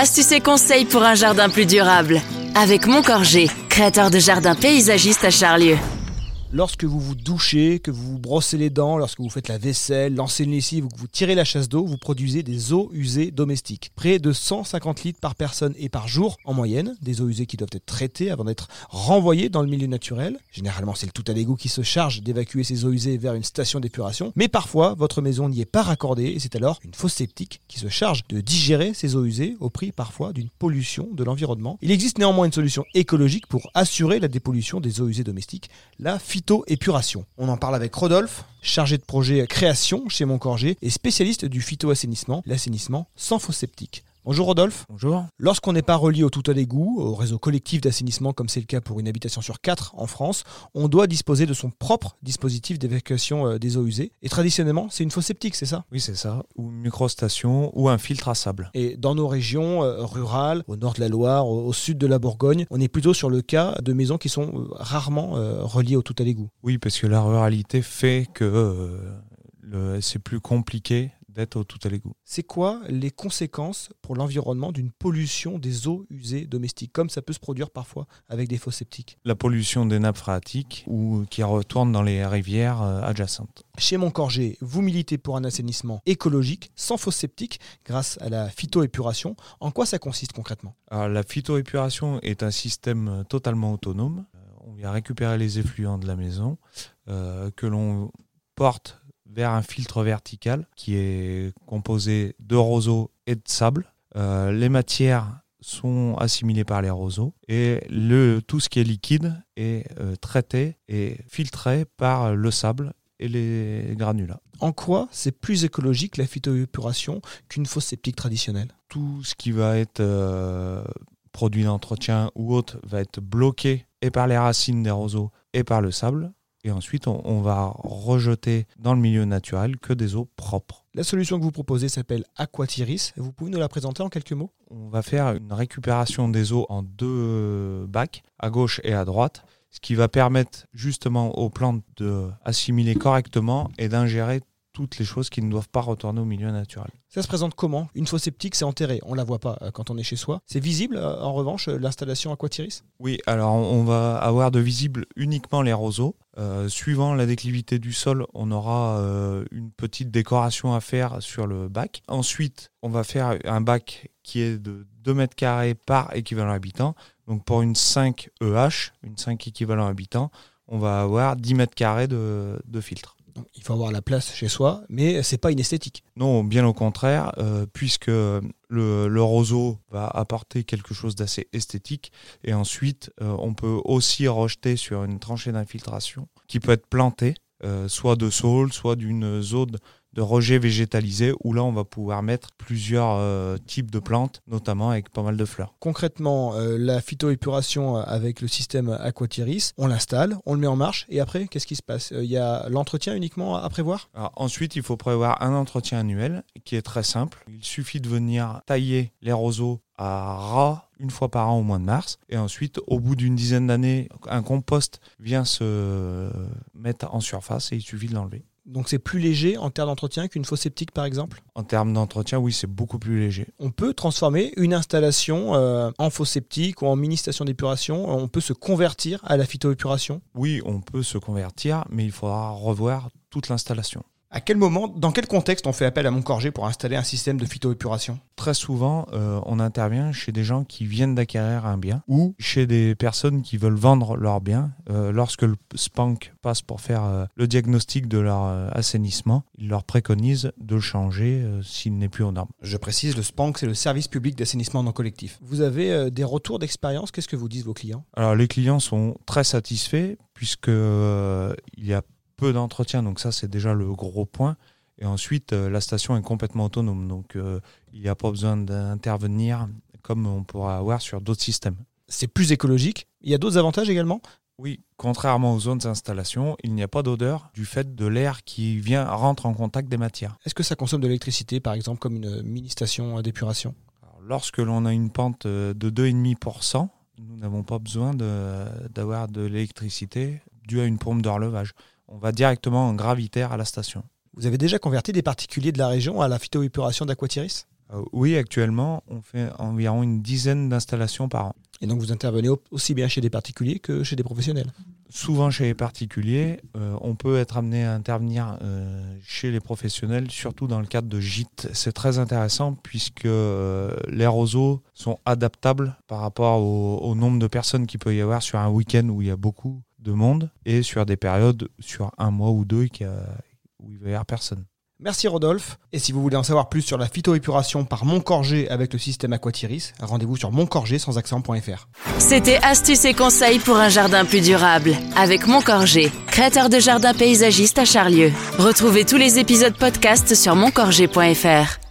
Astuces et conseils pour un jardin plus durable. Avec Moncorgé, créateur de jardins paysagistes à Charlieu. Lorsque vous vous douchez, que vous vous brossez les dents, lorsque vous faites la vaisselle, lancez une lessive ou que vous tirez la chasse d'eau, vous produisez des eaux usées domestiques. Près de 150 litres par personne et par jour en moyenne. Des eaux usées qui doivent être traitées avant d'être renvoyées dans le milieu naturel. Généralement, c'est le tout à l'égout qui se charge d'évacuer ces eaux usées vers une station d'épuration. Mais parfois, votre maison n'y est pas raccordée et c'est alors une fosse septique qui se charge de digérer ces eaux usées au prix parfois d'une pollution de l'environnement. Il existe néanmoins une solution écologique pour assurer la dépollution des eaux usées domestiques, la phytoépuration. On en parle avec Rodolphe, chargé de projet création chez Moncorgé et spécialiste du phytoassainissement, l'assainissement sans septique. Bonjour Rodolphe. Bonjour. Lorsqu'on n'est pas relié au tout à l'égout, au réseau collectif d'assainissement comme c'est le cas pour une habitation sur 4 en France, on doit disposer de son propre dispositif d'évacuation euh, des eaux usées. Et traditionnellement, c'est une fosse septique, c'est ça? Oui, c'est ça. Ou une microstation ou un filtre à sable. Et dans nos régions euh, rurales, au nord de la Loire, au, sud de la Bourgogne, on est plutôt sur le cas de maisons qui sont euh, rarement reliées au tout à l'égout. Oui, parce que la ruralité fait que c'est plus compliqué d'être au tout à l'égout. C'est quoi les conséquences pour l'environnement d'une pollution des eaux usées domestiques, comme ça peut se produire parfois avec des fosses septiques? La pollution des nappes phréatiques ou qui retourne dans les rivières euh, adjacentes. Chez Moncorgé, vous militez pour un assainissement écologique, sans fosse septique, grâce à la phytoépuration. En quoi ça consiste concrètement? Alors, la phytoépuration est un système euh, totalement autonome. Euh, On vient récupérer les effluents de la maison euh, que l'on porte vers un filtre vertical qui est composé de roseaux et de sable. Euh, les matières sont assimilées par les roseaux et le, tout ce qui est liquide est euh, traité et filtré par le sable et les granulats. En quoi c'est plus écologique la phytoépuration qu'une fosse septique traditionnelle? Tout ce qui va être euh, produit d'entretien ou autre va être bloqué et par les racines des roseaux et par le sable. Et ensuite, on, on va rejeter dans le milieu naturel que des eaux propres. La solution que vous proposez s'appelle Aquatiris. Vous pouvez nous la présenter en quelques mots? On va faire une récupération des eaux en deux bacs, à gauche et à droite, ce qui va permettre justement aux plantes d'assimiler correctement et d'ingérer toutes les choses qui ne doivent pas retourner au milieu naturel. Ça se présente comment? Une fosse septique, c'est enterré. On la voit pas euh, quand on est chez soi. C'est visible, euh, en revanche, euh, l'installation Aquatiris? Oui, alors on va avoir de visible uniquement les roseaux. Euh, suivant la déclivité du sol, on aura euh, une petite décoration à faire sur le bac. Ensuite, on va faire un bac qui est de 2 mètres carrés par équivalent habitant. Donc pour une 5 EH, une 5 équivalent habitant, on va avoir 10 mètres carrés de, de filtre. Il faut avoir la place chez soi, mais c'est pas inesthétique. Non, bien au contraire, euh, puisque le, le roseau va apporter quelque chose d'assez esthétique. Et ensuite, euh, on peut aussi rejeter sur une tranchée d'infiltration qui peut être plantée, euh, soit de saule, soit d'une zone de rejet végétalisé, où là, on va pouvoir mettre plusieurs euh, types de plantes, notamment avec pas mal de fleurs. Concrètement, euh, la phytoépuration euh, avec le système Aquatiris, on l'installe, on le met en marche, et après, qu'est-ce qui se passe? Euh, Il y a l'entretien uniquement à à prévoir? Alors, ensuite, il faut prévoir un entretien annuel qui est très simple. Il suffit de venir tailler les roseaux à ras une fois par an au mois de mars. Et ensuite, au bout d'une dizaine d'années, un compost vient se mettre en surface et il suffit de l'enlever. Donc c'est plus léger en termes d'entretien qu'une fosse septique par exemple? En termes d'entretien, oui, c'est beaucoup plus léger. On peut transformer une installation euh, en fosse septique ou en mini station d'épuration, on peut se convertir à la phytoépuration. Oui, on peut se convertir, mais il faudra revoir toute l'installation. À quel moment, dans quel contexte on fait appel à Moncorgé pour installer un système de phytoépuration? Très souvent, euh, on intervient chez des gens qui viennent d'acquérir un bien ou chez des personnes qui veulent vendre leur bien. Euh, lorsque le SPANC passe pour faire euh, le diagnostic de leur assainissement, il leur préconise de le changer s'il n'est plus aux normes. Je précise, le SPANC, c'est le service public d'assainissement non collectif. Vous avez des retours d'expérience, qu'est-ce que vous disent vos clients? Alors les clients sont très satisfaits puisque euh, il y a peu d'entretien, donc ça c'est déjà le gros point. Et ensuite, euh, la station est complètement autonome, donc euh, il n'y a pas besoin d'intervenir comme on pourra avoir sur d'autres systèmes. C'est plus écologique. Il y a d'autres avantages également? Oui, contrairement aux zones d'installation, il n'y a pas d'odeur du fait de l'air qui vient rentre en contact des matières. Est-ce que ça consomme de l'électricité, par exemple, comme une mini station d'épuration? Lorsque l'on a une pente euh, de 2,5%, nous n'avons pas besoin de- d'avoir de l'électricité due à une pompe de relevage. On va directement en gravitaire à la station. Vous avez déjà converti des particuliers de la région à la phytoépuration d'Aquatiris? Euh, oui, actuellement, on fait environ une dizaine d'installations par an. Et donc vous intervenez aussi bien chez des particuliers que chez des professionnels? Souvent chez les particuliers, euh, on peut être amené à intervenir euh, chez les professionnels, surtout dans le cadre de gîtes. C'est très intéressant puisque euh, les roseaux sont adaptables par rapport au, au nombre de personnes qu'il peut y avoir sur un week-end où il y a beaucoup de monde et sur des périodes, sur un mois ou deux, qui a- où il va y avoir personne. Merci Rodolphe. Et si vous voulez en savoir plus sur la phytoépuration par Montcorgé avec le système Aquatiris, rendez-vous sur montcorgé sans accent.fr. C'était astuces et conseils pour un jardin plus durable avec Moncorgé, créateur de jardins paysagistes à Charlieu. Retrouvez tous les épisodes podcast sur moncorgé.fr.